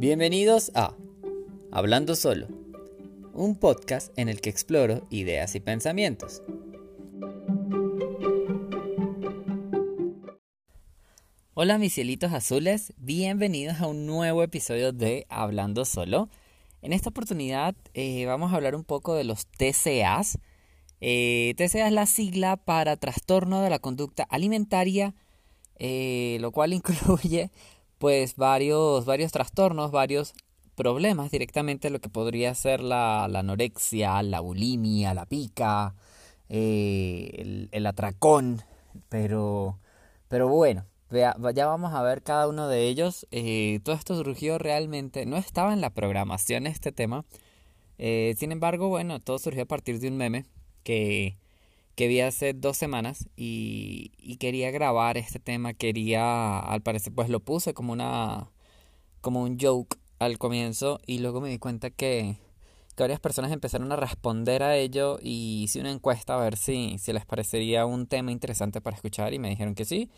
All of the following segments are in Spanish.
Bienvenidos a Hablando Solo, un podcast en el que exploro ideas y pensamientos. Hola mis cielitos azules, bienvenidos a un nuevo episodio de Hablando Solo. En esta oportunidad eh, vamos a hablar un poco de los TCAs. Eh, TCA es la sigla para trastorno de la conducta alimentaria, eh, lo cual incluye pues varios, varios trastornos, varios problemas directamente lo que podría ser la, anorexia, la bulimia, la pica, el, el, atracón, pero, pero bueno, ya vamos a ver cada uno de ellos. Eh, todo esto surgió realmente, no estaba en la programación este tema. Eh, sin embargo, bueno, todo surgió a partir de un meme que, que vi hace dos semanas y, y, quería grabar este tema. Quería, al parecer, pues lo puse como una, como un joke al comienzo y luego me di cuenta que, que varias personas empezaron a responder a ello y hice una encuesta a ver si, si les parecería un tema interesante para escuchar y me dijeron que sí.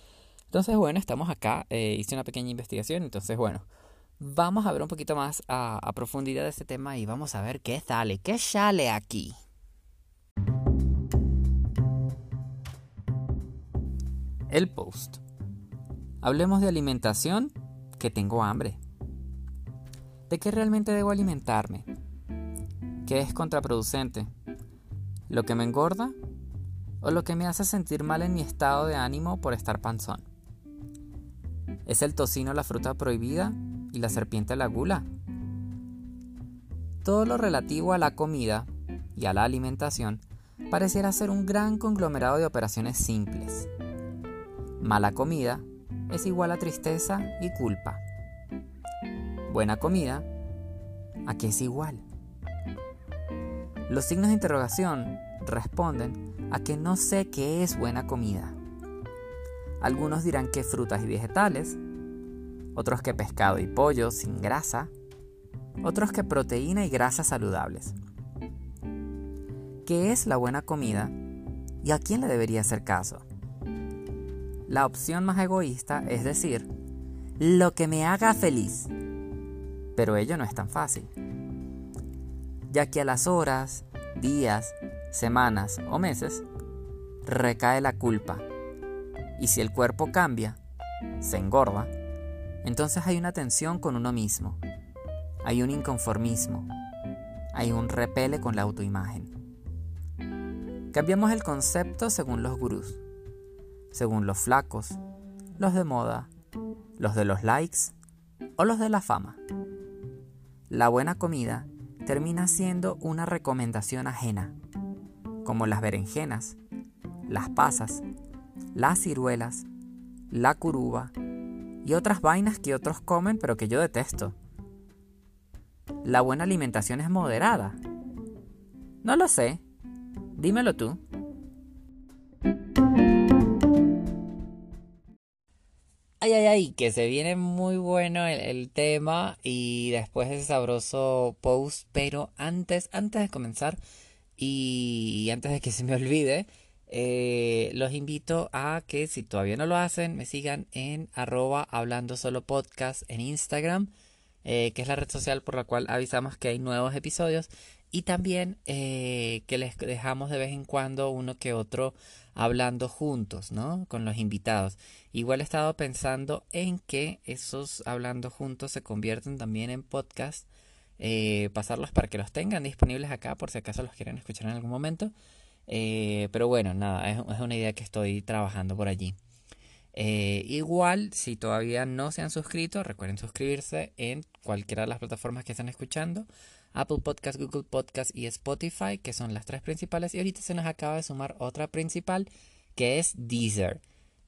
Entonces, bueno, estamos acá, eh, hice una pequeña investigación, entonces, bueno, vamos a ver un poquito más a, a profundidad de este tema y vamos a ver qué sale, qué sale aquí. El post. Hablemos de alimentación, que tengo hambre. ¿De qué realmente debo alimentarme? ¿Qué es contraproducente? ¿Lo que me engorda? ¿O lo que me hace sentir mal en mi estado de ánimo por estar panzón? ¿Es el tocino la fruta prohibida y la serpiente la gula? Todo lo relativo a la comida y a la alimentación pareciera ser un gran conglomerado de operaciones simples. Mala comida es igual a tristeza y culpa. Buena comida, ¿a qué es igual? Los signos de interrogación responden a que no sé qué es buena comida. Algunos dirán que frutas y vegetales, otros que pescado y pollo sin grasa, otros que proteína y grasas saludables. ¿Qué es la buena comida y a quién le debería hacer caso? La opción más egoísta es decir, lo que me haga feliz. Pero ello no es tan fácil, ya que a las horas, días, semanas o meses recae la culpa y si el cuerpo cambia, se engorda, entonces hay una tensión con uno mismo, hay un inconformismo, hay un repele con la autoimagen. Cambiamos el concepto según los gurús, según los flacos, los de moda, los de los likes o los de la fama. La buena comida termina siendo una recomendación ajena, como las berenjenas, las pasas las ciruelas, la curuba y otras vainas que otros comen pero que yo detesto. ¿La buena alimentación es moderada? No lo sé. Dímelo tú. Ay, ay, ay, que se viene muy bueno el, tema y después ese sabroso post, pero antes, antes de comenzar y antes de que se me olvide, eh, los invito a que si todavía no lo hacen, me sigan en arroba hablando solo podcast en Instagram, eh, que es la red social por la cual avisamos que hay nuevos episodios. Y también eh, que les dejamos de vez en cuando uno que otro hablando juntos, ¿no? Con los invitados. Igual he estado pensando en que esos hablando juntos se convierten también en podcast. pasarlos para que los tengan disponibles acá por si acaso los quieren escuchar en algún momento. Eh, pero bueno, nada, es, una idea que estoy trabajando por allí. Eh, igual, si todavía no se han suscrito, recuerden suscribirse en cualquiera de las plataformas que están escuchando. Apple Podcast, Google Podcast y Spotify, que son las tres principales. Y ahorita se nos acaba de sumar otra principal, que es Deezer.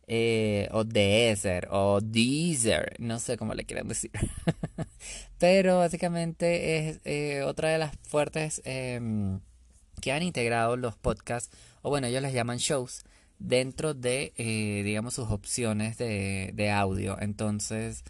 Eh, o Deezer, o Deezer, no sé cómo le quieran decir. Pero básicamente es otra de las fuertes em, que han integrado los podcasts, o bueno, ellos les llaman shows, dentro de, eh, digamos, sus opciones de, audio. Entonces,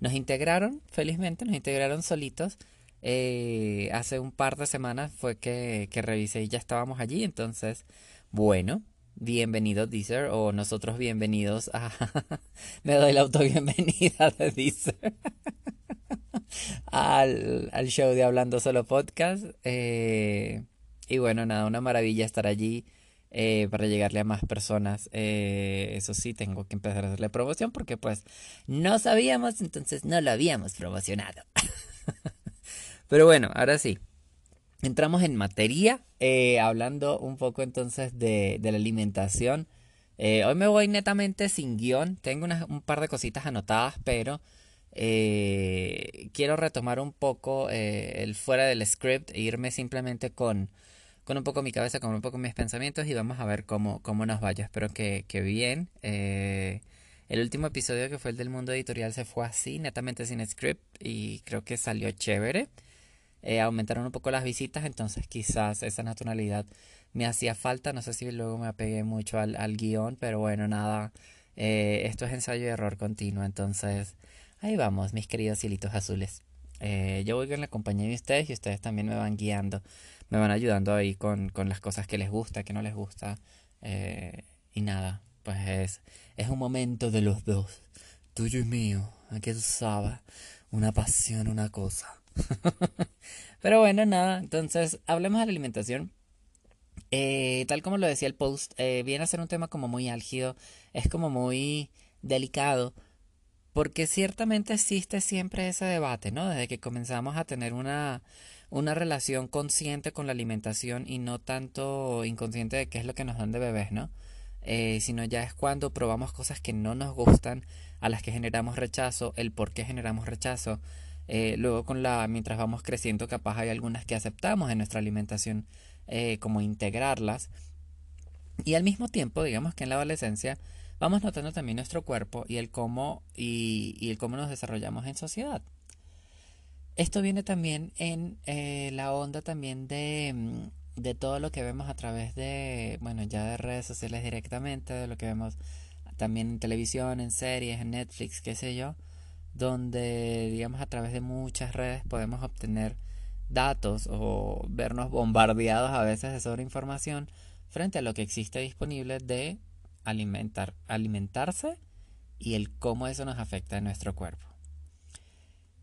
nos integraron, felizmente, nos integraron solitos. Eh, hace un par de semanas fue que, que revisé y ya estábamos allí. Entonces, bueno, bienvenido Deezer o nosotros bienvenidos a... Me doy la auto bienvenida de Deezer. al, al, show de Hablando Solo Podcast. Eh, y bueno, nada, una maravilla estar allí eh, para llegarle a más personas. Eh, eso sí, tengo que empezar a hacerle promoción porque pues no sabíamos, entonces no lo habíamos promocionado. Pero bueno, ahora sí. Entramos en materia, hablando un poco entonces de, de la alimentación. hoy me voy netamente sin guion. Tengo un par de cositas anotadas, pero eh, quiero retomar un poco eh, el fuera del script e irme simplemente con, con un poco mi cabeza, con un poco mis pensamientos y vamos a ver cómo, cómo nos vaya. Espero que, que bien. Eh, el último episodio que fue el del mundo editorial se fue así, netamente sin script y creo que salió chévere. Aumentaron un poco las visitas, entonces quizás esa naturalidad me hacía falta. No sé si luego me apegué mucho al, al guion, pero bueno, nada. esto es ensayo y error continuo, entonces Ahí vamos, mis queridos cielitos azules. Eh, yo voy con la compañía de ustedes y ustedes también me van guiando, me van ayudando ahí con, con las cosas que les gusta, que no les gusta. Eh, y nada, pues es, es un momento de los dos, tuyo y mío, aquí tú sabes, una pasión, una cosa. Pero bueno, nada, entonces hablemos de la alimentación. Eh, tal como lo decía el post, viene a ser un tema como muy álgido, es como muy delicado porque ciertamente existe siempre ese debate, ¿no? Desde que comenzamos a tener una, una relación consciente con la alimentación y no tanto inconsciente de qué es lo que nos dan de bebés, ¿no? Eh, sino ya es cuando probamos cosas que no nos gustan, a las que generamos rechazo, el por qué generamos rechazo. Eh, luego con la, mientras vamos creciendo, capaz hay algunas que aceptamos en nuestra alimentación, eh, como integrarlas. Y al mismo tiempo, digamos que en la adolescencia, vamos notando también nuestro cuerpo y el cómo, y, el cómo nos desarrollamos en sociedad. Esto viene también en eh, la onda también de, mm, de todo lo que vemos a través de, bueno, ya de redes sociales directamente, de lo que vemos también en televisión, en series, en Netflix, qué sé yo, donde, digamos, a través de muchas redes podemos obtener datos o vernos bombardeados a veces de sobreinformación frente a lo que existe disponible de alimentar, alimentarse y el cómo eso nos afecta en nuestro cuerpo.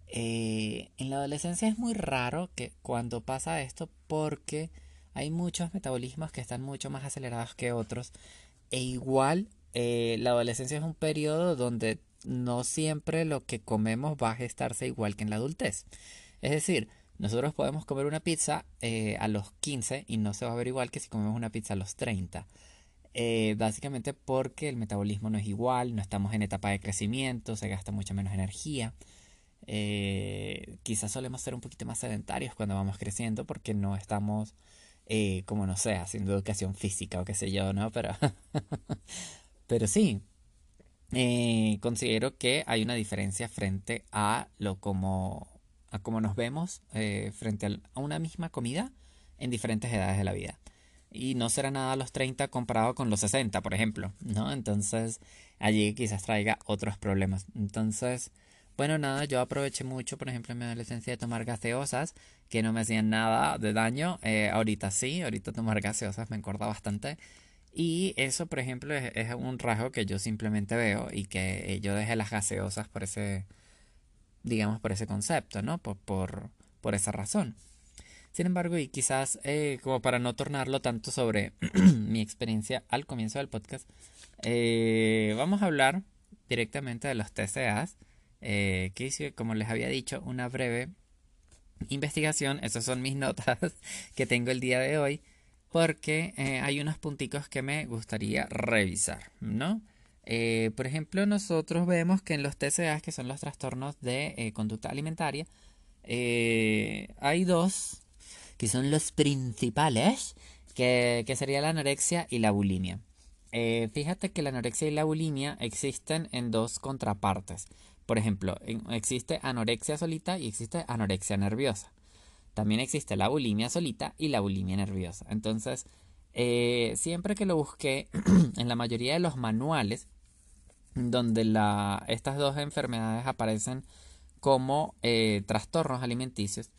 Eh, en la adolescencia es muy raro que cuando pasa esto porque hay muchos metabolismos que están mucho más acelerados que otros e igual eh, la adolescencia es un periodo donde no siempre lo que comemos va a gestarse igual que en la adultez. Es decir, nosotros podemos comer una pizza eh, a los 15 y no se va a ver igual que si comemos una pizza a los 30. Eh, básicamente porque el metabolismo no es igual, no estamos en etapa de crecimiento, se gasta mucha menos energía. Eh, quizás solemos ser un poquito más sedentarios cuando vamos creciendo porque no estamos, como no sé, haciendo educación física o qué sé yo, ¿no? Pero, pero sí, considero que hay una diferencia frente a lo como, a cómo nos vemos frente a una misma comida en diferentes edades de la vida y no será nada a los 30 comparado con los 60, por ejemplo, ¿no? Entonces allí quizás traiga otros problemas. Entonces, bueno, nada, yo aproveché mucho, por ejemplo, en mi adolescencia de tomar gaseosas que no me hacían nada de daño. Eh, ahorita sí, ahorita tomar gaseosas me engorda bastante. Y eso, por ejemplo, es, un rasgo que yo simplemente veo y que yo dejé las gaseosas por ese, digamos, por ese concepto, ¿no? Por, por, por esa razón. Sin embargo, y quizás eh, como para no tornarlo tanto sobre mi experiencia al comienzo del podcast, eh, vamos a hablar directamente de los TCAs, eh, que como les había dicho, una breve investigación. Esas son mis notas que tengo el día de hoy, porque hay unos punticos que me gustaría revisar, ¿no? por ejemplo, nosotros vemos que en los TCAs, que son los trastornos de conducta alimentaria, hay dos que son los principales, que, sería la anorexia y la bulimia. Eh, fíjate que la anorexia y la bulimia existen en dos contrapartes. Por ejemplo, existe anorexia solita y existe anorexia nerviosa. También existe la bulimia solita y la bulimia nerviosa. Entonces, eh, siempre que lo busqué en la mayoría de los manuales, donde estas dos enfermedades aparecen como eh, trastornos alimenticios,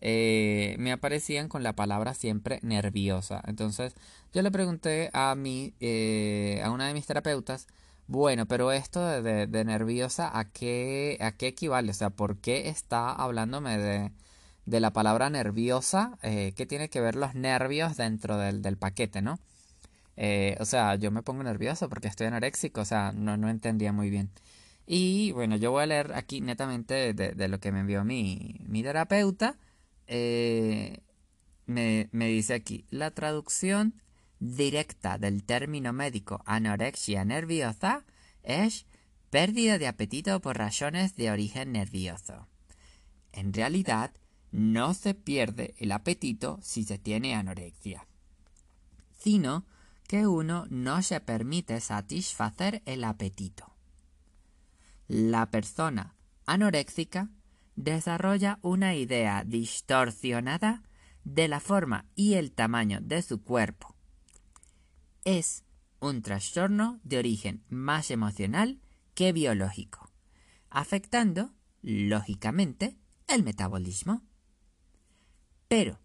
eh, me aparecían con la palabra siempre nerviosa. Entonces yo le pregunté a, mi, a una de mis terapeutas Bueno, pero esto de, de, nerviosa, ¿a qué, ¿a qué equivale? O sea, ¿por qué está hablándome de, de la palabra nerviosa? Eh, ¿Qué tiene que ver los nervios dentro del, del paquete, no? Eh, o sea, yo me pongo nervioso porque estoy anoréxico, o sea, no, no entendía muy bien. Y bueno, yo voy a leer aquí netamente de, lo que me envió mi, mi terapeuta. Eh, me, me dice aquí, la traducción directa del término médico anorexia nerviosa es pérdida de apetito por razones de origen nervioso. En realidad, no se pierde el apetito si se tiene anorexia, sino que uno no se permite satisfacer el apetito. La persona anoréxica desarrolla una idea distorsionada de la forma y el tamaño de su cuerpo. Es un trastorno de origen más emocional que biológico, afectando, lógicamente, el metabolismo. Pero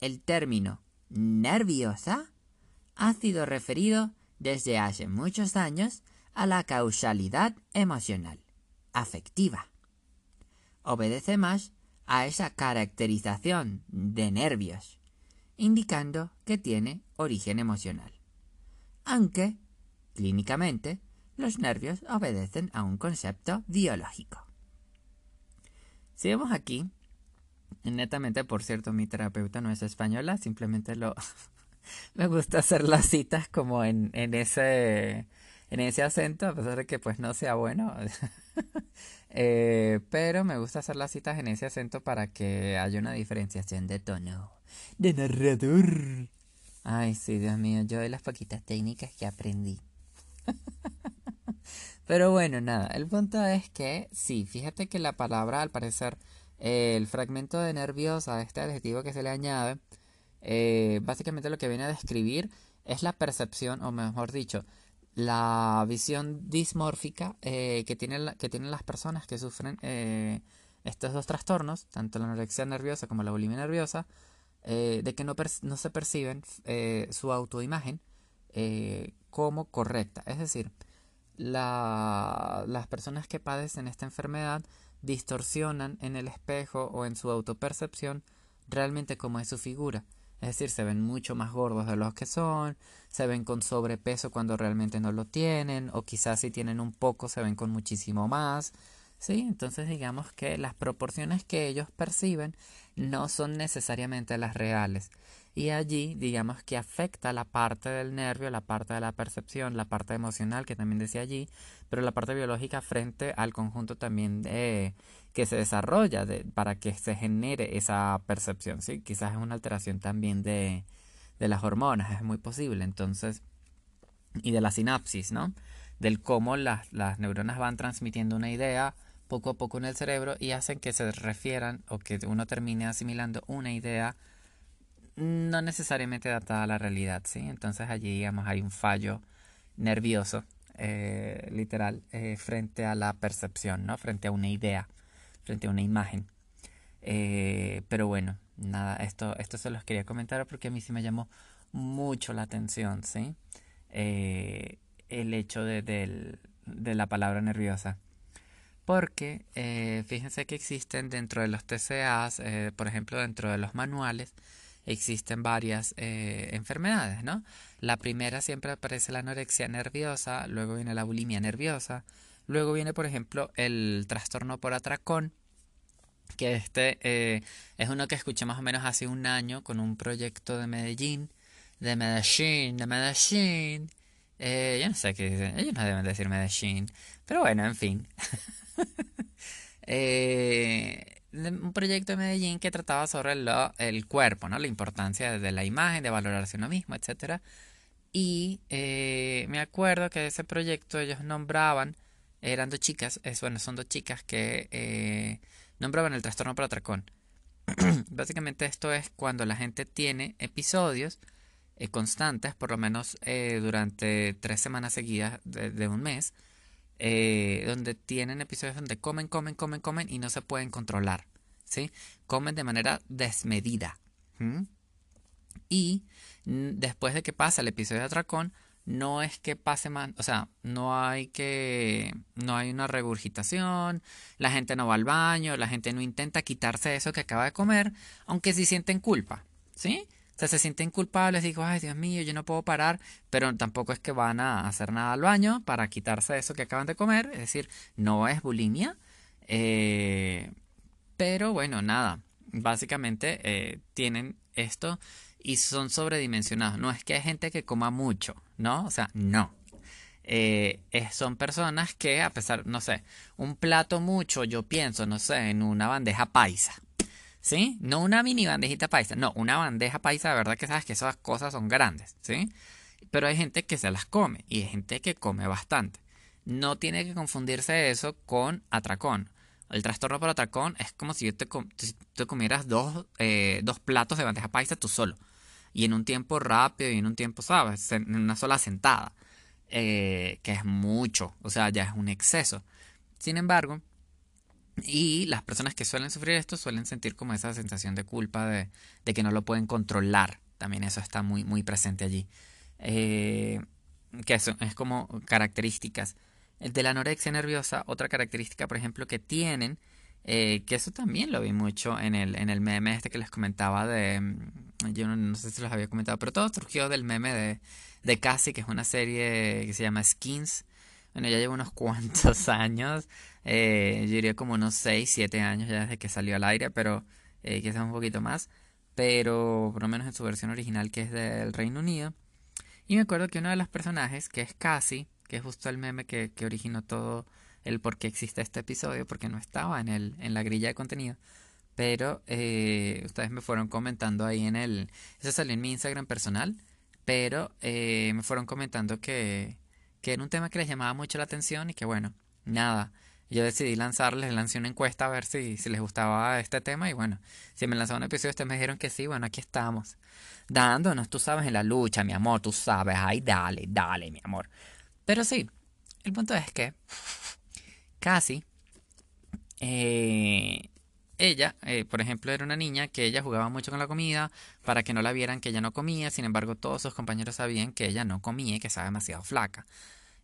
el término nerviosa ha sido referido desde hace muchos años a la causalidad emocional, afectiva. Obedece más a esa caracterización de nervios, indicando que tiene origen emocional. Aunque, clínicamente, los nervios obedecen a un concepto biológico. Si vemos aquí, netamente, por cierto, mi terapeuta no es española, simplemente lo me gusta hacer las citas como en, en ese en ese acento, a pesar de que pues no sea bueno. Eh, pero me gusta hacer las citas en ese acento para que haya una diferenciación de tono. De narrador. Ay, sí, Dios mío, yo de las poquitas técnicas que aprendí. pero bueno, nada, el punto es que sí, fíjate que la palabra, al parecer, el fragmento de nerviosa, este adjetivo que se le añade, eh, básicamente lo que viene a describir es la percepción, o mejor dicho, la visión dismórfica eh, que, tienen que tienen las personas que sufren eh, estos dos trastornos, tanto la anorexia nerviosa como la bulimia nerviosa, de que no, no se perciben su autoimagen como correcta. Es decir, las personas que padecen esta enfermedad distorsionan en el espejo o en su autopercepción realmente cómo es su figura. Es decir, se ven mucho más gordos de los que son, se ven con sobrepeso cuando realmente no lo tienen, o quizás si tienen un poco se ven con muchísimo más. ¿Sí? Entonces digamos que las proporciones que ellos perciben no son necesariamente las reales. Y allí digamos que afecta la parte del nervio, la parte de la percepción, la parte emocional que también decía allí, pero la parte biológica frente al conjunto también de, que se desarrolla de, para que se genere esa percepción. ¿sí? Quizás es una alteración también de, de las hormonas, es muy posible. Entonces, y de la sinapsis, ¿no? Del cómo las, las neuronas van transmitiendo una idea poco a poco en el cerebro y hacen que se refieran o que uno termine asimilando una idea no necesariamente adaptada a la realidad, ¿sí? Entonces allí, digamos, hay un fallo nervioso, eh, literal, eh, frente a la percepción, ¿no? Frente a una idea, frente a una imagen. Eh, pero bueno, nada, esto, esto se los quería comentar porque a mí sí me llamó mucho la atención, ¿sí? el hecho de, de la palabra nerviosa porque eh, fíjense que existen dentro de los TCAs, eh, por ejemplo, dentro de los manuales, existen varias eh, enfermedades, ¿no? La primera siempre aparece la anorexia nerviosa, luego viene la bulimia nerviosa, luego viene, por ejemplo, el trastorno por atracón, que este es uno que escuché más o menos hace un año con un proyecto de Medellín, de Medellín, de Medellín. yo no sé qué dicen, ellos no deben decir Medellín, pero bueno, en fin. Eh, un proyecto de Medellín que trataba sobre el cuerpo, ¿no? La importancia de la imagen, de valorarse uno mismo, etc. Y eh, me acuerdo que de ese proyecto ellos nombraban, eran dos chicas, es, bueno, son dos chicas que eh, nombraban el trastorno por atracón. Básicamente esto es cuando la gente tiene episodios constantes, por lo menos durante tres semanas seguidas de un mes, eh, donde tienen episodios donde comen, comen, comen, comen y no se pueden controlar, ¿sí? Comen de manera desmedida. Y después de que pasa el episodio de atracón, no es que pase más, o sea, no hay que, no hay una regurgitación, la gente no va al baño, la gente no intenta quitarse eso que acaba de comer, aunque sí sienten culpa, ¿sí? Se sienten culpables, digo, ay Dios mío, yo no puedo parar, pero tampoco es que van a hacer nada al baño para quitarse eso que acaban de comer, es decir, no es bulimia, eh, pero bueno, nada, básicamente eh, tienen esto y son sobredimensionados. No es que hay gente que coma mucho, ¿no? O sea, no. Eh, son personas que, a pesar, no sé, un plato mucho, yo pienso, no sé, en una bandeja paisa. ¿Sí? No una mini bandejita paisa, no, una bandeja paisa, de verdad que sabes que esas cosas son grandes, ¿sí? Pero hay gente que se las come y hay gente que come bastante. No tiene que confundirse eso con atracón. El trastorno por atracón es como si te, te comieras dos, eh, dos platos de bandeja paisa tú solo y en un tiempo rápido y en un tiempo, ¿sabes? En una sola sentada, eh, que es mucho, o sea, ya es un exceso. Sin embargo, y las personas que suelen sufrir esto suelen sentir como esa sensación de culpa de, que no lo pueden controlar. También eso está muy, muy presente allí. Eh, que eso es como características. De la anorexia nerviosa, otra característica, por ejemplo, que tienen eh, que eso también lo vi mucho en el, en el meme este que les comentaba de... Mm, yo no, sé si los había comentado, pero todo surgió del meme de, de Cassie, que es una serie que se llama Skins. Bueno, ya lleva unos cuantos años. Eh, yo diría como unos 6, 7 años ya desde que salió al aire, pero eh, quizás un poquito más. Pero por lo menos en su versión original, que es del Reino Unido. Y me acuerdo que uno de los personajes, que es Cassie, que es justo el meme que, que originó todo el por qué existe este episodio, porque no estaba en, el, en la grilla de contenido. Pero eh, ustedes me fueron comentando ahí en el... Eso salió en mi Instagram personal, pero eh, me fueron comentando que, que era un tema que les llamaba mucho la atención y que bueno, nada. Yo decidí lanzarles, lancé una encuesta a ver si, si les gustaba este tema y bueno, si me lanzaban un episodio ustedes me dijeron que sí, bueno, aquí estamos. Dándonos, tú sabes, en la lucha, mi amor, tú sabes, ay, dale, dale, mi amor. Pero sí, el punto es que Casi, eh, ella, eh, por ejemplo, era una niña que ella jugaba mucho con la comida para que no la vieran que ella no comía, sin embargo todos sus compañeros sabían que ella no comía y que estaba demasiado flaca.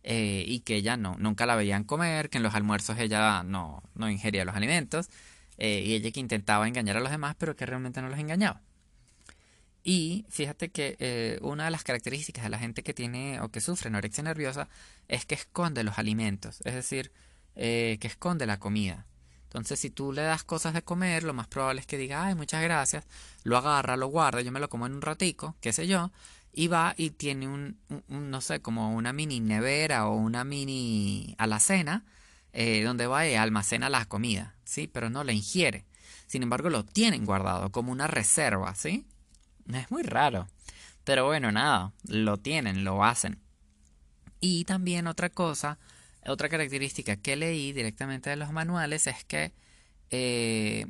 Eh, y que ella no, nunca la veían comer, que en los almuerzos ella no, no ingería los alimentos, y ella que intentaba engañar a los demás, pero que realmente no los engañaba. Y fíjate que una de las características de la gente que tiene o que sufre anorexia nerviosa es que esconde los alimentos, es decir, eh, que esconde la comida. Entonces, si tú le das cosas de comer, lo más probable es que diga, ay, muchas gracias, lo agarra, lo guarda, yo me lo como en un ratico, qué sé yo, y va y tiene un, no sé, como una mini nevera o una mini alacena, eh, donde va y almacena la comida, ¿sí? Pero no la ingiere. Sin embargo, lo tienen guardado como una reserva, ¿sí? Es muy raro. Pero bueno, nada, lo tienen, lo hacen. Y también otra cosa otra característica que leí directamente de los manuales es que, eh,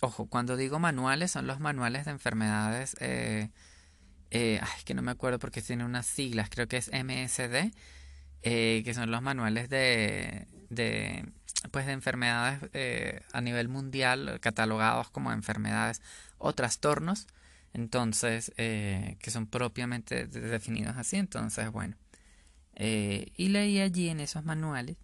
ojo, cuando digo manuales son los manuales de enfermedades, eh, eh, ay, que no me acuerdo porque tiene unas siglas, creo que es MSD, que son los manuales de, de pues de enfermedades a nivel mundial catalogados como enfermedades o trastornos entonces que son propiamente definidos así entonces bueno eh, y leí allí en esos manuales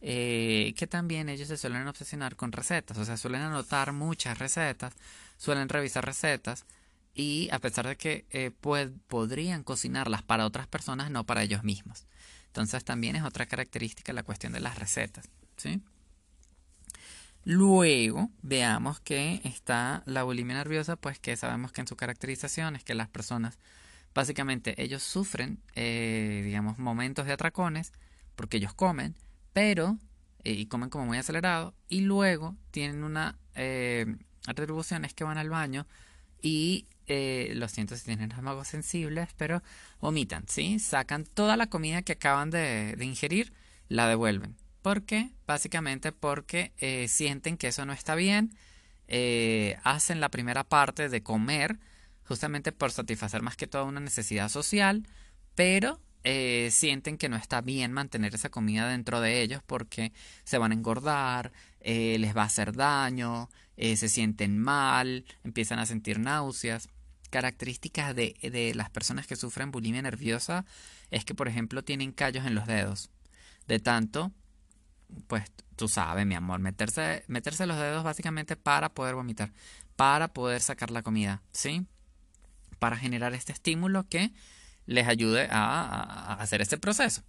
eh, que también ellos se suelen obsesionar con recetas, o sea, suelen anotar muchas recetas, suelen revisar recetas y a pesar de que eh, podrían cocinarlas para otras personas, no para ellos mismos. Entonces también es otra característica la cuestión de las recetas. ¿sí? Luego veamos que está la bulimia nerviosa, pues que sabemos que en su caracterización es que las personas Básicamente ellos sufren, eh, digamos, momentos de atracones porque ellos comen, pero, eh, y comen como muy acelerado, y luego tienen una retribución, es que van al baño y eh, lo siento si tienen estómagos sensibles, pero vomitan, ¿sí? Sacan toda la comida que acaban de, ingerir, la devuelven. ¿Por qué? Básicamente porque sienten que eso no está bien, hacen la primera parte de comer, justamente por satisfacer más que todo una necesidad social, pero eh, sienten que no está bien mantener esa comida dentro de ellos porque se van a engordar, eh, les va a hacer daño, eh, se sienten mal, empiezan a sentir náuseas. Características de, de las personas que sufren bulimia nerviosa es que, por ejemplo, tienen callos en los dedos. De tanto, pues tú sabes, mi amor, meterse, meterse los dedos básicamente para poder vomitar, para poder sacar la comida, ¿sí? Para generar este estímulo que les ayude a, hacer este proceso.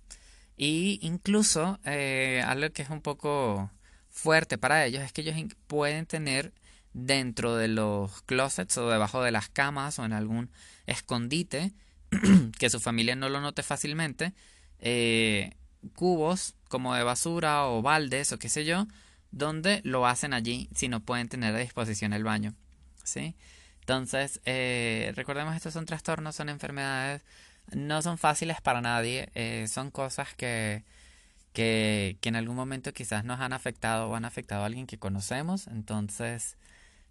Y incluso eh, algo que es un poco fuerte para ellos es que ellos pueden tener dentro de los closets o debajo de las camas o en algún escondite que su familia no lo note fácilmente, eh, cubos como de basura o baldes o qué sé yo, donde lo hacen allí si no pueden tener a disposición el baño. ¿sí? Entonces, eh, recordemos, estos son trastornos, son enfermedades, no son fáciles para nadie, eh, son cosas que, que, que en algún momento quizás nos han afectado o han afectado a alguien que conocemos. Entonces,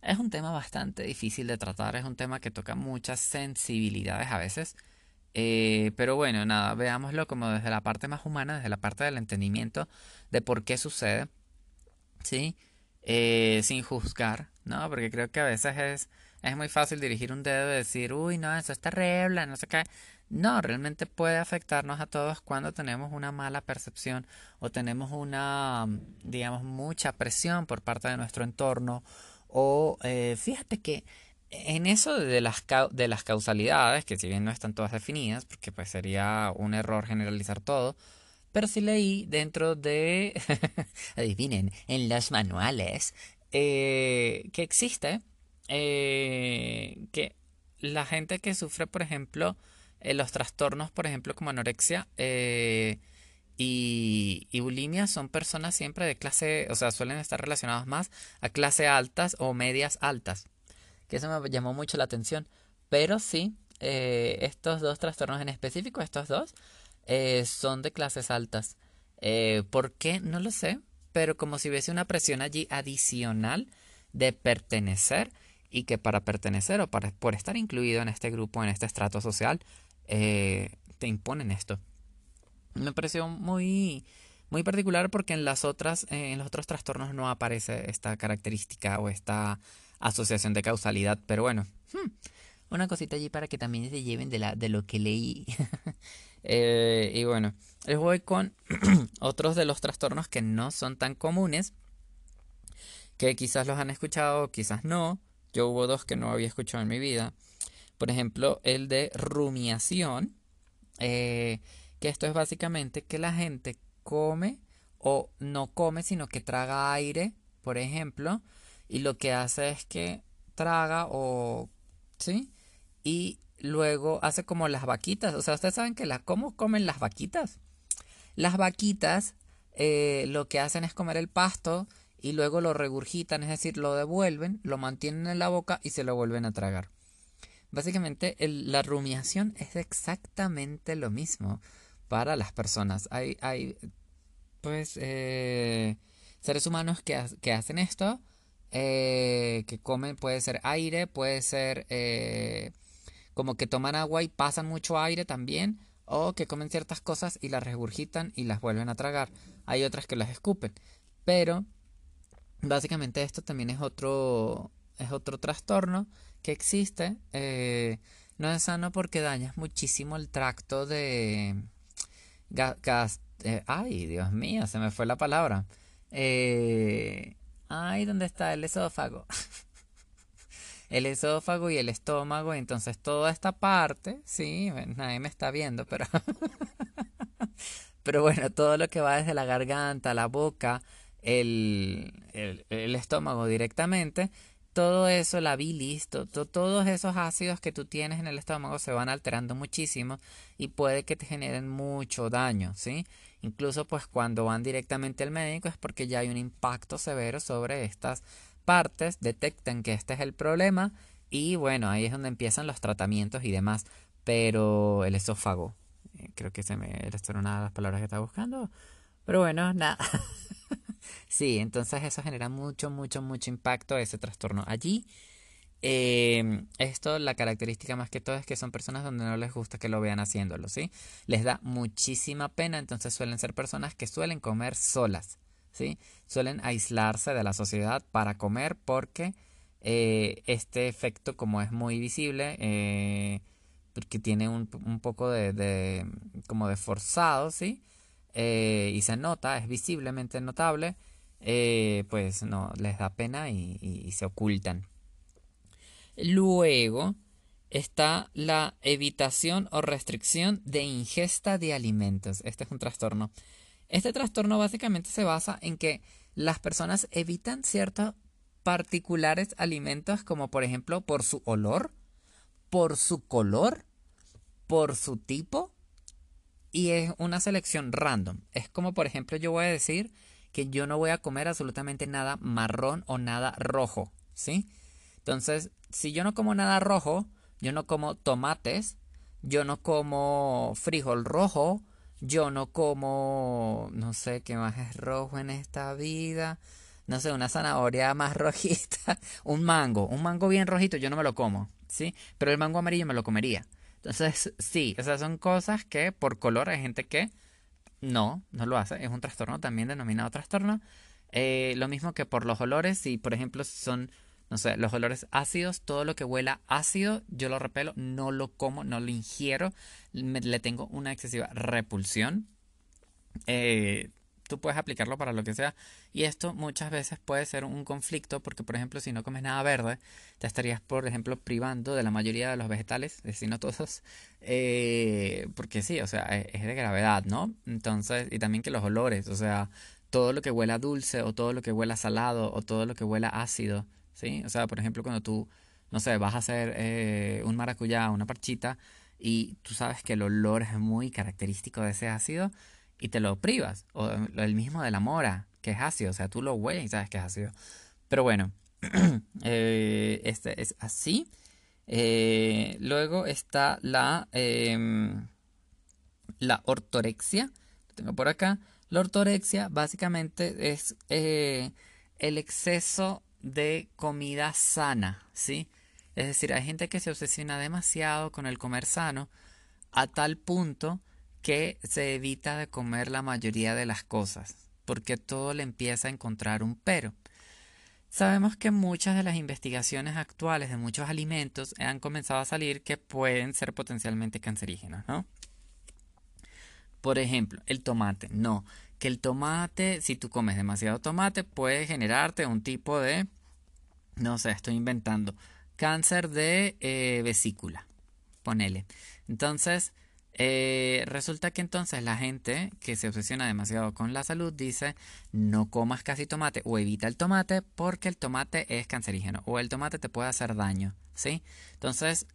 es un tema bastante difícil de tratar, es un tema que toca muchas sensibilidades a veces. Eh, pero bueno, nada, veámoslo como desde la parte más humana, desde la parte del entendimiento de por qué sucede, ¿sí? Eh, sin juzgar, ¿no? Porque creo que a veces es, es muy fácil dirigir un dedo y decir, uy, no, eso es terrible, no sé qué. No, realmente puede afectarnos a todos cuando tenemos una mala percepción o tenemos una, digamos, mucha presión por parte de nuestro entorno o eh, fíjate que en eso de las, de las causalidades, que si bien no están todas definidas, porque pues sería un error generalizar todo, pero sí leí dentro de, adivinen, en los manuales, eh, que existe eh, que la gente que sufre, por ejemplo, eh, los trastornos, por ejemplo, como anorexia y, y, bulimia, son personas siempre de clase, o sea, suelen estar relacionados más a clase altas o medias altas que eso me llamó mucho la atención. Pero sí, eh, estos dos trastornos en específico, estos dos, eh, son de clases altas. Eh, ¿Por qué? No lo sé, pero como si hubiese una presión allí adicional de pertenecer y que para pertenecer o para, por estar incluido en este grupo, en este estrato social, te imponen esto. Me pareció muy, muy particular porque en las otras, en los otros trastornos no aparece esta característica o esta asociación de causalidad, pero bueno, hmm, una cosita allí para que también se lleven de, la, de lo que leí. Eh, y bueno, les voy con otros de los trastornos que no son tan comunes, que quizás los han escuchado, quizás no. Yo hubo dos que no había escuchado en mi vida. Por ejemplo, el de rumiación, eh, que esto es básicamente que la gente come o no come, sino que traga aire, por ejemplo, y lo que hace es que traga o sí y luego hace como las vaquitas. O sea ustedes saben que la cómo comen las vaquitas las vaquitas eh, lo que hacen es comer el pasto y luego lo regurgitan es decir lo devuelven lo mantienen en la boca y se lo vuelven a tragar. Básicamente la rumiación es exactamente lo mismo para las personas hay hay pues eh, seres humanos que, que hacen esto eh, que comen, puede ser aire, puede ser eh, como que toman agua y pasan mucho aire también, o que comen ciertas cosas y las regurgitan y las vuelven a tragar. Hay otras que las escupen, pero básicamente esto también es otro, es otro trastorno que existe. No es sano porque dañas muchísimo el tracto de gas. ay, Dios mío, se me fue la palabra. Eh, Ay, ¿dónde está el esófago? el esófago y el estómago, entonces toda esta parte, sí, nadie me está viendo, pero pero bueno, todo lo que va desde la garganta, la boca, el, el, estómago directamente, todo eso, la bilis, todos esos ácidos que tú tienes en el estómago se van alterando muchísimo y puede que te generen mucho daño, ¿sí? Incluso pues cuando van directamente al médico es porque ya hay un impacto severo sobre estas partes, detectan que este es el problema y bueno, ahí es donde empiezan los tratamientos y demás. Pero el esófago, eh, creo que se me era una de las palabras que estaba buscando. Pero bueno, nada. sí, entonces eso genera mucho, mucho, mucho impacto ese trastorno allí. Eh, esto, la característica más que todo es que son personas donde no les gusta que lo vean haciéndolo, ¿sí? Les da muchísima pena, entonces suelen ser personas que suelen comer solas, ¿sí? Suelen aislarse de la sociedad para comer porque eh, este efecto como es muy visible, eh, porque tiene un, poco de, como de forzado, ¿sí? Eh, y se nota, es visiblemente notable, pues no, les da pena y se ocultan. Luego está la evitación o restricción de ingesta de alimentos. Este es un trastorno. Este trastorno básicamente se basa en que las personas evitan ciertos particulares alimentos como por ejemplo por su olor, por su color, por su tipo y es una selección random. Es como por ejemplo yo voy a decir que yo no voy a comer absolutamente nada marrón o nada rojo, ¿sí? Entonces, si yo no como nada rojo, yo no como tomates, yo no como frijol rojo, yo no como, no sé qué más es rojo en esta vida, no sé, una zanahoria más rojita, un mango, un mango bien rojito, yo no me lo como, ¿sí? Pero el mango amarillo me lo comería. Entonces, sí, esas son cosas que por color hay gente que no, no lo hace, es un trastorno también denominado trastorno. Eh, lo mismo que por los olores, si por ejemplo son no sé, los olores ácidos, todo lo que huela ácido, yo lo repelo, no lo como, no lo ingiero, le tengo una excesiva repulsión. Eh, tú puedes aplicarlo para lo que sea. Y esto muchas veces puede ser un conflicto porque, por ejemplo, si no comes nada verde, te estarías, por ejemplo, privando de la mayoría de los vegetales, si no todos, eh, porque sí, o sea, es, de gravedad, ¿no? Entonces, y también que los olores, o sea, todo lo que huela dulce o todo lo que huela salado o todo lo que huela ácido, ¿sí? O sea, por ejemplo, cuando tú, no sé, vas a hacer eh, un maracuyá, una parchita, y tú sabes que el olor es muy característico de ese ácido, y te lo privas. O el mismo de la mora, que es ácido, o sea, tú lo hueles y sabes que es ácido. Pero bueno, eh, este es así. Eh, luego está la, em, la ortorexia. Lo tengo por acá. La ortorexia básicamente es el exceso de comida sana, ¿sí? Es decir, hay gente que se obsesiona demasiado con el comer sano a tal punto que se evita de comer la mayoría de las cosas, porque todo le empieza a encontrar un pero. Sabemos que muchas de las investigaciones actuales de muchos alimentos han comenzado a salir que pueden ser potencialmente cancerígenos, ¿no? Por ejemplo, el tomate. No, que el tomate, si tú comes demasiado tomate, puede generarte un tipo de, no sé, estoy inventando, cáncer de eh, vesícula. Ponele. Entonces, eh, resulta que entonces la gente que se obsesiona demasiado con la salud dice no comas casi tomate o evita el tomate porque el tomate es cancerígeno o el tomate te puede hacer daño, ¿sí? Entonces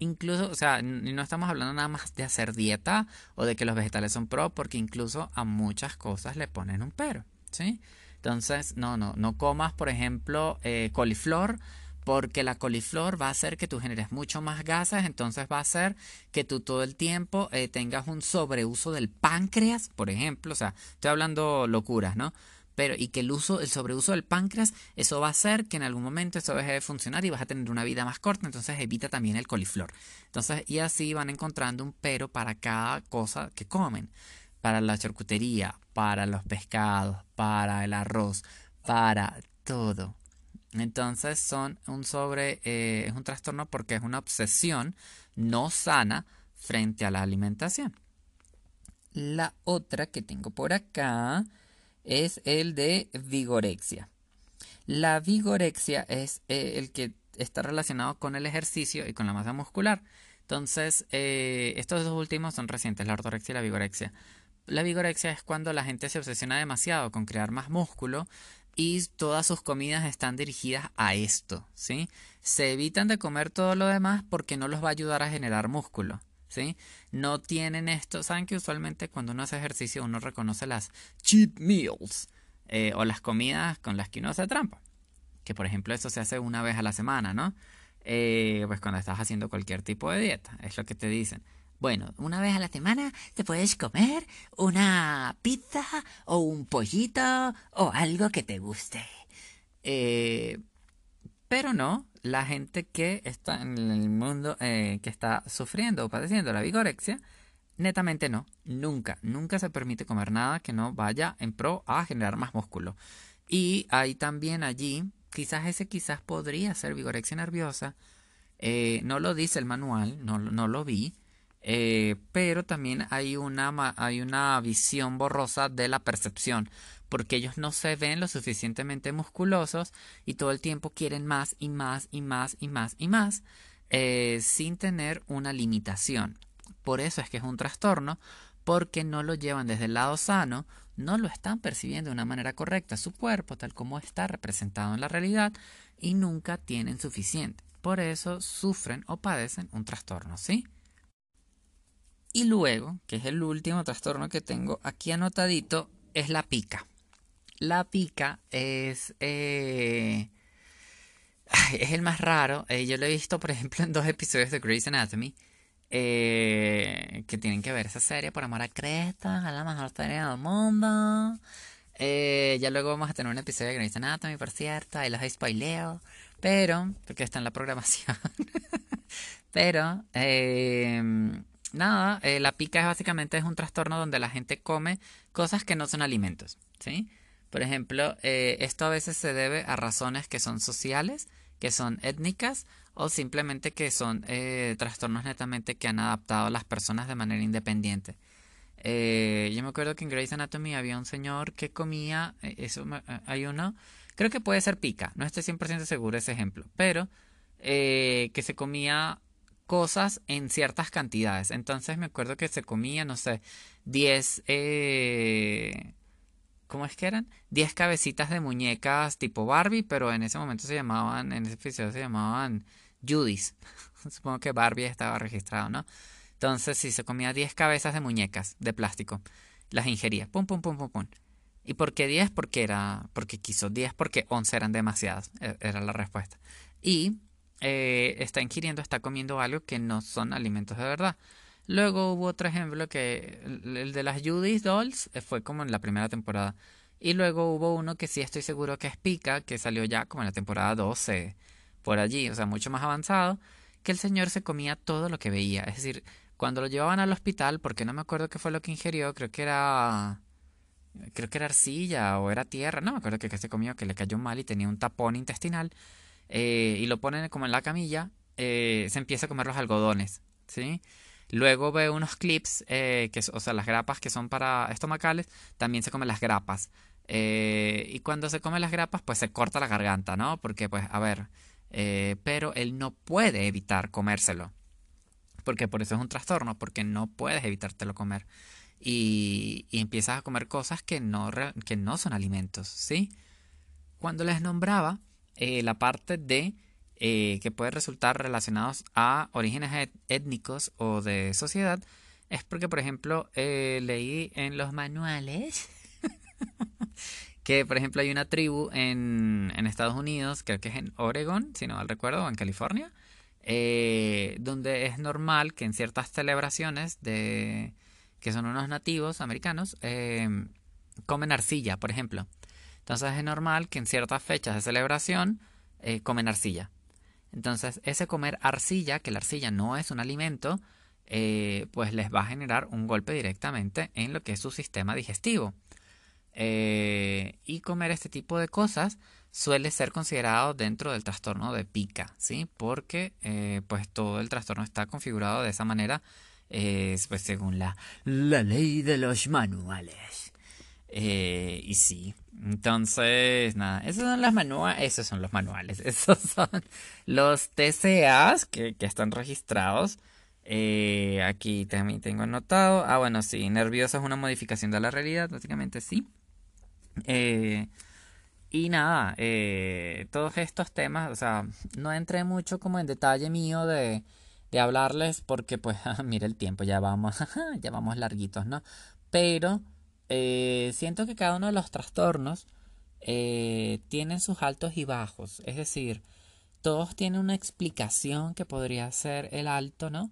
incluso, o sea, no estamos hablando nada más de hacer dieta o de que los vegetales son pro, porque incluso a muchas cosas le ponen un pero, ¿sí? Entonces, no, no, no comas, por ejemplo, eh, coliflor, porque la coliflor va a hacer que tú generes mucho más gases, entonces va a hacer que tú todo el tiempo eh, tengas un sobreuso del páncreas, por ejemplo, o sea, estoy hablando locuras, ¿no? pero y que el uso, el sobreuso del páncreas, eso va a hacer que en algún momento eso deje de funcionar y vas a tener una vida más corta, entonces evita también el coliflor. Entonces, y así van encontrando un pero para cada cosa que comen, para la charcutería, para los pescados, para el arroz, para todo. Entonces son un sobre, eh, es un trastorno porque es una obsesión no sana frente a la alimentación. La otra que tengo por acá es el de vigorexia. La vigorexia es eh, el que está relacionado con el ejercicio y con la masa muscular. Entonces, eh, estos dos últimos son recientes, la ortorexia y la vigorexia. La vigorexia es cuando la gente se obsesiona demasiado con crear más músculo y todas sus comidas están dirigidas a esto, ¿sí? Se evitan de comer todo lo demás porque no los va a ayudar a generar músculo. ¿sí? No tienen esto. Saben que usualmente cuando uno hace ejercicio uno reconoce las cheat meals eh, o las comidas con las que uno hace trampa. Que por ejemplo eso se hace una vez a la semana, ¿no? Eh, pues cuando estás haciendo cualquier tipo de dieta, es lo que te dicen. Bueno, una vez a la semana te puedes comer una pizza o un pollito o algo que te guste. Eh, pero no, la gente que está en el mundo, eh, que está sufriendo o padeciendo la vigorexia, netamente no, nunca, nunca se permite comer nada que no vaya en pro a generar más músculo. Y hay también allí quizás ese quizás podría ser vigorexia nerviosa. Eh, no lo dice el manual, no, no lo vi, eh, pero también hay una, hay una visión borrosa de la percepción, porque ellos no se ven lo suficientemente musculosos y todo el tiempo quieren más y más y más y más y más, eh, sin tener una limitación. Por eso es que es un trastorno, porque no lo llevan desde el lado sano, no lo están percibiendo de una manera correcta su cuerpo tal como está representado en la realidad y nunca tienen suficiente. Por eso sufren o padecen un trastorno, ¿sí? Y luego, que es el último trastorno que tengo aquí anotadito, es la pica. La pica es... Eh, es el más raro. Eh, yo lo he visto, por ejemplo, en dos episodios de Grey's Anatomy. Eh, que tienen que ver esa serie por amor a Cresta, a la mejor serie del mundo. ya luego vamos a tener un episodio de Grey's Anatomy, por cierto. Ahí los spoileo. Pero, porque está en la programación. pero, nada, eh, la pica es básicamente es un trastorno donde la gente come cosas que no son alimentos, ¿sí? Por ejemplo, eh, esto a veces se debe a razones que son sociales, que son étnicas o simplemente que son eh, trastornos netamente que han adaptado las personas de manera independiente. yo me acuerdo que en Grey's Anatomy había un señor que comía, eso hay uno, creo que puede ser pica, no estoy 100% seguro ese ejemplo, pero que se comía cosas en ciertas cantidades. Entonces me acuerdo que se comía, no sé, 10... Eh, ¿Cómo es que eran? 10 cabecitas de muñecas tipo Barbie, pero en ese momento se llamaban, en ese episodio se llamaban Judys. Supongo que Barbie estaba registrado, ¿no? Entonces, si se comía 10 cabezas de muñecas de plástico, las ingería. Pum, pum, pum, pum, pum. ¿Y por qué 10? Porque era, porque quiso 10, porque 11 eran demasiadas. E, era la respuesta. Y eh, está ingiriendo, está comiendo algo que no son alimentos de verdad. Luego hubo otro ejemplo que el de las Judy's Dolls eh, fue como en la primera temporada. Y luego hubo uno que sí estoy seguro que es Pica, que salió ya como en la temporada 12, por allí, o sea, mucho más avanzado, que el señor se comía todo lo que veía. Es decir, cuando lo llevaban al hospital, porque no me acuerdo qué fue lo que ingirió, creo que era creo que era arcilla o era tierra, no me acuerdo que, que se comió, que le cayó mal y tenía un tapón intestinal. Eh, y lo ponen como en la camilla, eh, se empieza a comer los algodones, ¿sí? Luego ve unos clips, eh, que, o sea, las grapas que son para estomacales, también se comen las grapas. y cuando se come las grapas, pues se corta la garganta, ¿no? Porque, pues, a ver, pero él no puede evitar comérselo. Porque por eso es un trastorno, porque no puedes evitártelo comer. Y, y empiezas a comer cosas que no, que no son alimentos, ¿sí? Cuando les nombraba, eh, la parte de eh, que puede resultar relacionados a orígenes étnicos o de sociedad es porque, por ejemplo, eh, leí en los manuales que, por ejemplo, hay una tribu en, en, Estados Unidos, creo que es en Oregon, si no mal recuerdo, o en California, donde es normal que en ciertas celebraciones de que son unos nativos americanos comen arcilla, por ejemplo. Entonces es normal que en ciertas fechas de celebración eh, comen arcilla. Entonces ese comer arcilla, que la arcilla no es un alimento, eh, pues les va a generar un golpe directamente en lo que es su sistema digestivo. Eh, y comer este tipo de cosas suele ser considerado dentro del trastorno de pica, ¿sí? Porque pues todo el trastorno está configurado de esa manera, pues según la, la ley de los manuales. Y sí, entonces, nada, esos son los manuales, esos son los manuales, esos son los TCAs que, que están registrados. Eh, aquí también tengo anotado. Ah, bueno, sí, nervioso es una modificación de la realidad, básicamente sí. Eh, y nada, eh, todos estos temas, o sea, no entré mucho como en detalle mío de, de hablarles porque pues, mira el tiempo, ya vamos, ya vamos larguitos, ¿no? Pero eh, siento que cada uno de los trastornos eh, tienen sus altos y bajos. Es decir, todos tienen una explicación que podría ser el alto, ¿no?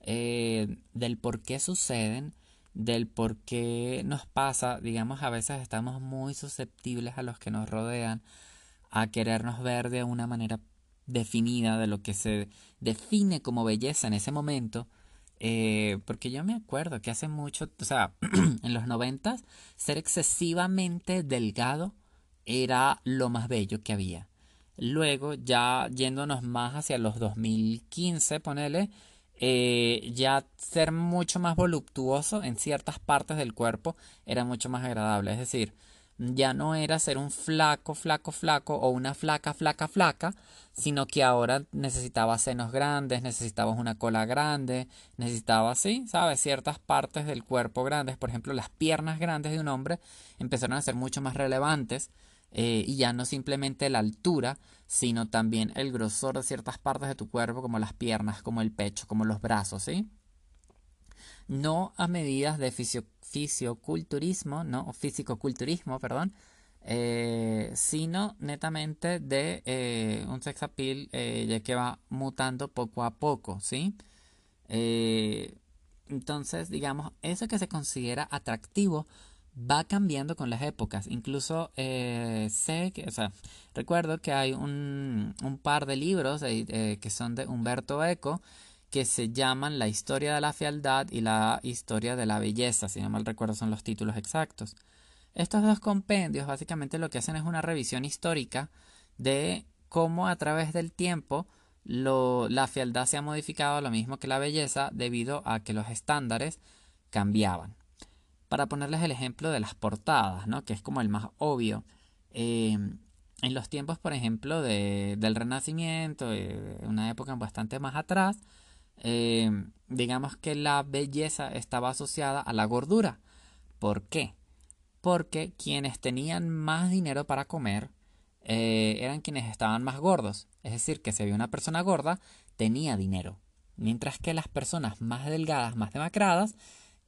Eh, del por qué suceden, del por qué nos pasa. Digamos, a veces estamos muy susceptibles a los que nos rodean, a querernos ver de una manera definida de lo que se define como belleza en ese momento eh, porque yo me acuerdo que hace mucho, o sea, en los noventas, ser excesivamente delgado era lo más bello que había. Luego, ya yéndonos más hacia los 2015, ponele, eh, ya ser mucho más voluptuoso en ciertas partes del cuerpo era mucho más agradable. Es decir, ya no era ser un flaco, flaco, flaco o una flaca, flaca, flaca, sino que ahora necesitaba senos grandes, necesitabas una cola grande, necesitaba, sí, ¿sabes? Ciertas partes del cuerpo grandes, por ejemplo, las piernas grandes de un hombre empezaron a ser mucho más relevantes eh, y ya no simplemente la altura, sino también el grosor de ciertas partes de tu cuerpo, como las piernas, como el pecho, como los brazos, ¿sí? No a medidas de fisio fisioculturismo, ¿no? O fisicoculturismo, perdón, eh, sino netamente de eh, un sex appeal ya que va mutando poco a poco, ¿sí? entonces, digamos, eso que se considera atractivo va cambiando con las épocas. Incluso eh, sé que, o sea, recuerdo que hay un, un par de libros eh, que son de Humberto Eco que se llaman La historia de la fealdad y la historia de la belleza, si no mal recuerdo son los títulos exactos. Estos dos compendios básicamente lo que hacen es una revisión histórica de cómo a través del tiempo la fealdad se ha modificado lo mismo que la belleza debido a que los estándares cambiaban para ponerles el ejemplo de las portadas, ¿no? que es como el más obvio. Eh, en los tiempos, por ejemplo, de, del Renacimiento, eh, una época bastante más atrás, eh, digamos que la belleza estaba asociada a la gordura. ¿Por qué? Porque quienes tenían más dinero para comer eran quienes estaban más gordos. Es decir, que si había una persona gorda, tenía dinero. Mientras que las personas más delgadas, más demacradas,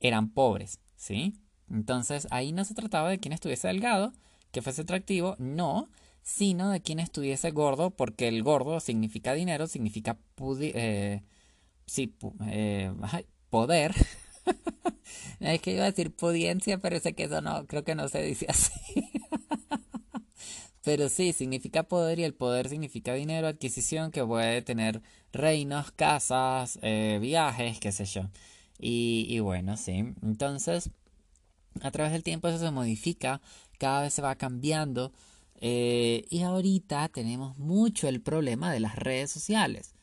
eran pobres. ¿sí? Entonces ahí no se trataba de quien estuviese delgado, que fuese atractivo, no, sino de quien estuviese gordo, porque el gordo significa dinero, significa eh, sí, eh, poder. es que iba a decir pudiencia, pero sé que eso no, creo que no se dice así. pero sí, significa poder y el poder significa dinero, adquisición que puede tener reinos, casas, eh, viajes, qué sé yo. Y, bueno, sí. Entonces, a través del tiempo eso se modifica, cada vez se va cambiando. Eh, y ahorita tenemos mucho el problema de las redes sociales.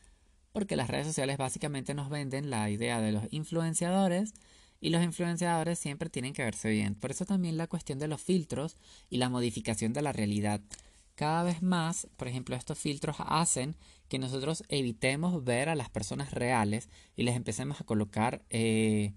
Porque las redes sociales básicamente nos venden la idea de los influenciadores y los influenciadores siempre tienen que verse bien. Por eso también la cuestión de los filtros y la modificación de la realidad. Cada vez más, por ejemplo, estos filtros hacen que nosotros evitemos ver a las personas reales y les empecemos a colocar eh,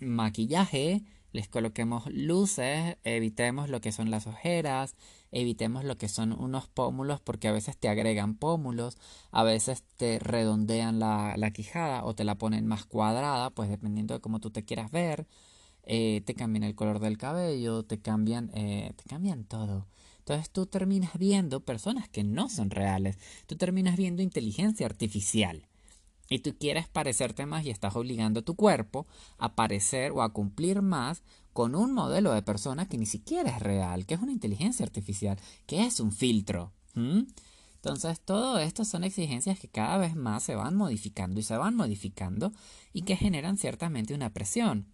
maquillaje, les coloquemos luces, evitemos lo que son las ojeras, evitemos lo que son unos pómulos porque a veces te agregan pómulos, a veces te redondean la, quijada o te la ponen más cuadrada, pues dependiendo de cómo tú te quieras ver, eh, te cambian el color del cabello, te cambian, eh, te cambian todo. Entonces tú terminas viendo personas que no son reales, tú terminas viendo inteligencia artificial. Y tú quieres parecerte más y estás obligando a tu cuerpo a parecer o a cumplir más con un modelo de persona que ni siquiera es real, que es una inteligencia artificial, que es un filtro. Entonces todo esto son exigencias que cada vez más se van modificando y se van modificando y que generan ciertamente una presión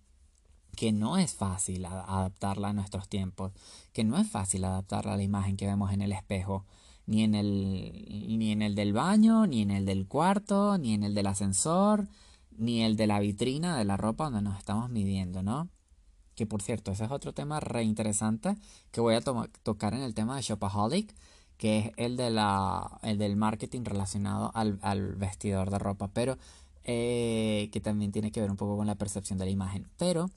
que no es fácil adaptarla a nuestros tiempos, que no es fácil adaptarla a la imagen que vemos en el espejo, ni en el, ni en el del baño, ni en el del cuarto, ni en el del ascensor, ni el de la vitrina de la ropa donde nos estamos midiendo, ¿no? Que por cierto, ese es otro tema re interesante que voy a tocar en el tema de Shopaholic, que es el, de la, el del marketing relacionado al, al vestidor de ropa, pero eh, que también tiene que ver un poco con la percepción de la imagen. Pero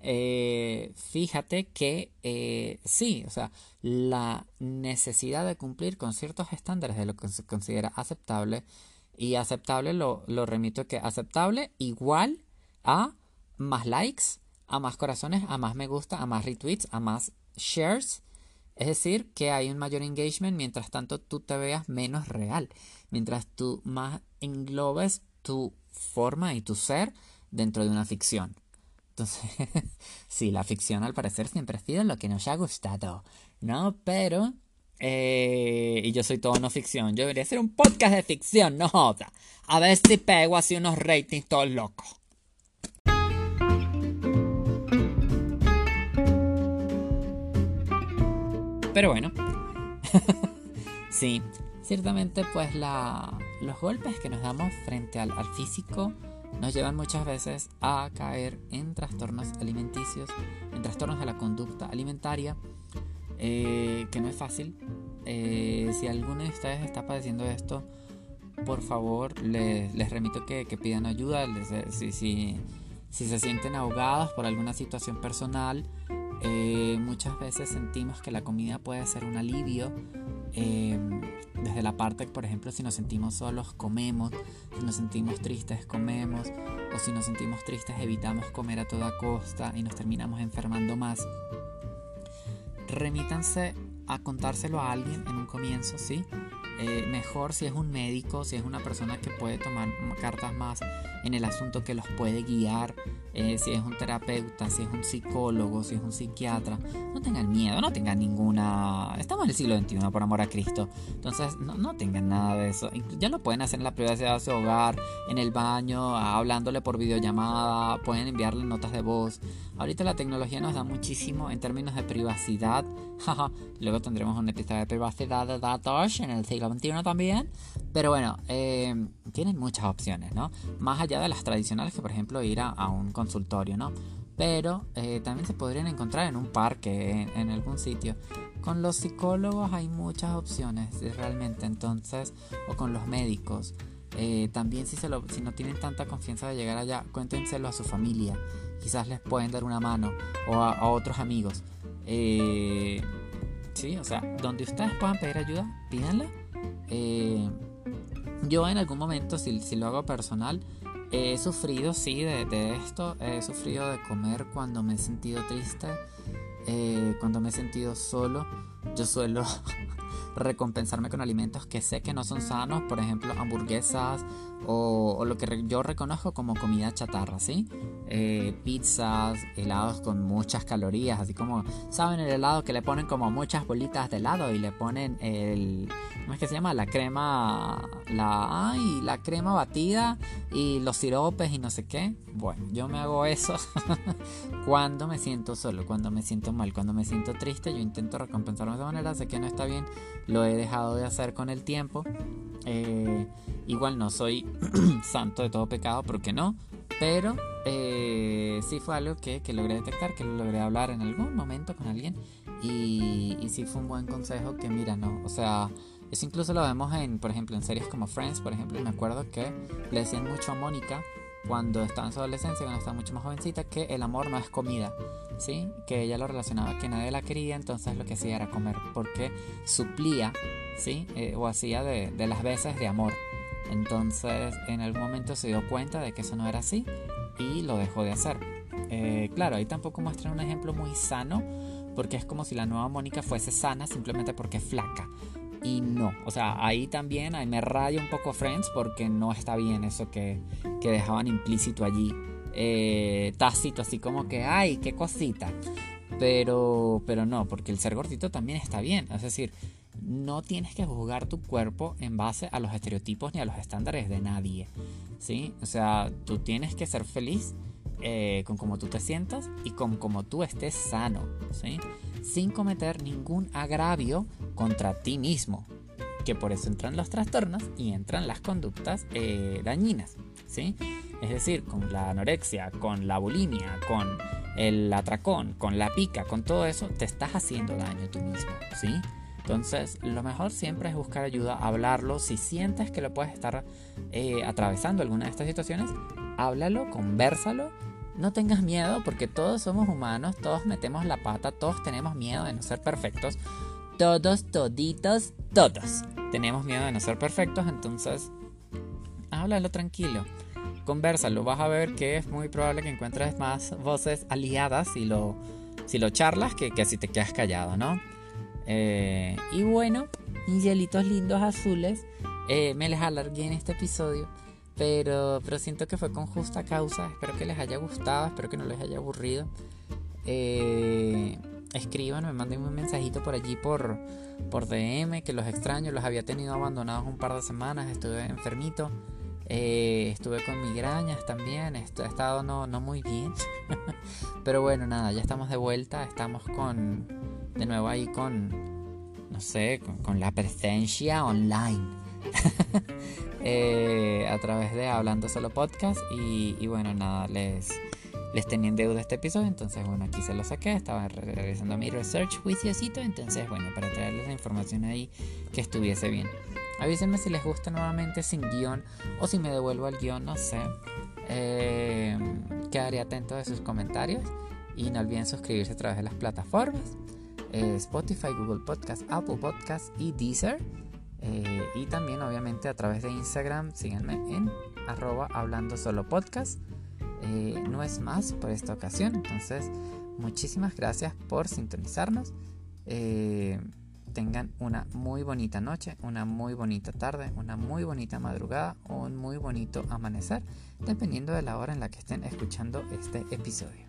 eh, fíjate que eh, sí, o sea, la necesidad de cumplir con ciertos estándares de lo que se considera aceptable y aceptable lo, lo remito que aceptable igual a más likes, a más corazones, a más me gusta, a más retweets, a más shares. Es decir, que hay un mayor engagement mientras tanto tú te veas menos real, mientras tú más englobes tu forma y tu ser dentro de una ficción. Entonces, sí, la ficción al parecer siempre ha sido lo que nos ha gustado, ¿no? Pero, eh, y yo soy todo no ficción, yo debería hacer un podcast de ficción, no joda. A ver si pego así unos ratings todos locos. Pero bueno, sí, ciertamente pues la, los golpes que nos damos frente al, físico nos llevan muchas veces a caer en trastornos alimenticios, en trastornos de la conducta alimentaria, eh, que no es fácil. Eh, si alguno de ustedes está padeciendo esto, por favor les, les remito que, que, pidan ayuda. si, si, si, se sienten ahogados por alguna situación personal, eh, muchas veces sentimos que la comida puede ser un alivio Em, desde la parte, por ejemplo, si nos sentimos solos, comemos, si nos sentimos tristes, comemos, o si nos sentimos tristes, evitamos comer a toda costa y nos terminamos enfermando más. Remítanse a contárselo a alguien en un comienzo, ¿sí? Eh, mejor si es un médico, si es una persona que puede tomar cartas más en el asunto, que los puede guiar, eh, si es un terapeuta, si es un psicólogo, si es un psiquiatra. No tengan miedo, no tengan ninguna... Estamos en el siglo XXI, por amor a Cristo. Entonces, no, no tengan nada de eso. Ya lo pueden hacer en la privacidad de su hogar, en el baño, hablándole por videollamada, pueden enviarle notas de voz. Ahorita la tecnología nos da muchísimo en términos de privacidad. Luego tendremos un episodio de privacidad de datos en el siglo XXI también. Pero bueno, eh, tienen muchas opciones, ¿no? Más allá de las tradicionales que por ejemplo ir a, un consultorio, ¿no? Pero eh, también se podrían encontrar en un parque, en, algún sitio. Con los psicólogos hay muchas opciones realmente, entonces, o con los médicos. Eh, también si, se lo, si no tienen tanta confianza de llegar allá, cuéntenselo a su familia quizás les pueden dar una mano o a, otros amigos. Eh, sí, o sea, donde ustedes puedan pedir ayuda, pídanla. Eh, yo en algún momento, si, si, lo hago personal, he sufrido, sí, de, esto. He sufrido de comer cuando me he sentido triste, eh, cuando me he sentido solo. Yo suelo recompensarme con alimentos que sé que no son sanos, por ejemplo, hamburguesas o, lo que yo reconozco como comida chatarra, ¿sí? Eh, pizzas, helados con muchas calorías, así como, ¿saben el helado que le ponen como muchas bolitas de helado y le ponen el, ¿cómo es que se llama? La crema, la, ay, la crema batida y los siropes y no sé qué. Bueno, yo me hago eso cuando me siento solo, cuando me siento mal, cuando me siento triste, yo intento recompensarme de esa manera, sé que no está bien, lo he dejado de hacer con el tiempo. Eh, igual no soy santo de todo pecado, porque no, pero eh, sí fue algo que, que, logré detectar, que lo logré hablar en algún momento con alguien y, y sí fue un buen consejo que mira, no, o sea, eso incluso lo vemos en, por ejemplo, en series como Friends, por ejemplo, me acuerdo que le decían mucho a Mónica cuando estaba en su adolescencia, cuando estaba mucho más jovencita, que el amor no es comida, ¿sí? Que ella lo relacionaba, que nadie la quería, entonces lo que hacía era comer, porque suplía, ¿sí? Eh, o hacía de, las veces de amor. Entonces en algún momento se dio cuenta de que eso no era así y lo dejó de hacer. Eh, claro, ahí tampoco muestran un ejemplo muy sano porque es como si la nueva Mónica fuese sana simplemente porque es flaca. Y no, o sea, ahí también ahí me raya un poco Friends porque no está bien eso que, que dejaban implícito allí, eh, tácito, así como que, ay, qué cosita. Pero, pero no, porque el ser gordito también está bien. Es decir, no tienes que juzgar tu cuerpo en base a los estereotipos ni a los estándares de nadie. ¿sí? O sea, tú tienes que ser feliz eh, con cómo tú te sientas y con cómo tú estés sano, ¿sí? sin cometer ningún agravio contra ti mismo. Que por eso entran los trastornos y entran las conductas eh, dañinas. ¿sí? Es decir, con la anorexia, con la bulimia, con el atracón, con la pica, con todo eso, te estás haciendo daño tú mismo. ¿sí? Entonces, lo mejor siempre es buscar ayuda, hablarlo. Si sientes que lo puedes estar eh, atravesando alguna de estas situaciones, háblalo, conversalo. No tengas miedo porque todos somos humanos, todos metemos la pata, todos tenemos miedo de no ser perfectos. Todos, toditos, todos tenemos miedo de no ser perfectos, entonces háblalo tranquilo, conversalo. Vas a ver que es muy probable que encuentres más voces aliadas si lo, si lo charlas que, que si te quedas callado, ¿no? Eh, y bueno, hielitos lindos azules, eh, me les alargué en este episodio, pero, pero siento que fue con justa causa. Espero que les haya gustado, espero que no les haya aburrido. Eh, escriban, me manden un mensajito por allí por, por DM, que los extraño, los había tenido abandonados un par de semanas, estuve enfermito. estuve con migrañas también, he estado no, no muy bien. Pero bueno, nada, ya estamos de vuelta, estamos con, de nuevo ahí con no sé, con, la presencia online. Eh, a través de Hablando Solo Podcast. Y, bueno, nada, les, les tenía en deuda este episodio. Entonces, bueno, aquí se lo saqué. Estaba realizando mi research juiciosito. Entonces, bueno, para traerles la información ahí que estuviese bien. Avísenme si les gusta nuevamente sin guion o si me devuelvo al guion, no sé. Eh, quedaré atento de sus comentarios y no olviden suscribirse a través de las plataformas eh, Spotify, Google Podcast, Apple Podcast y Deezer. Eh, y también obviamente a través de Instagram, síganme en arroba hablando solo podcast. no es más por esta ocasión, entonces muchísimas gracias por sintonizarnos tengan una muy bonita noche, una muy bonita tarde, una muy bonita madrugada o un muy bonito amanecer, dependiendo de la hora en la que estén escuchando este episodio.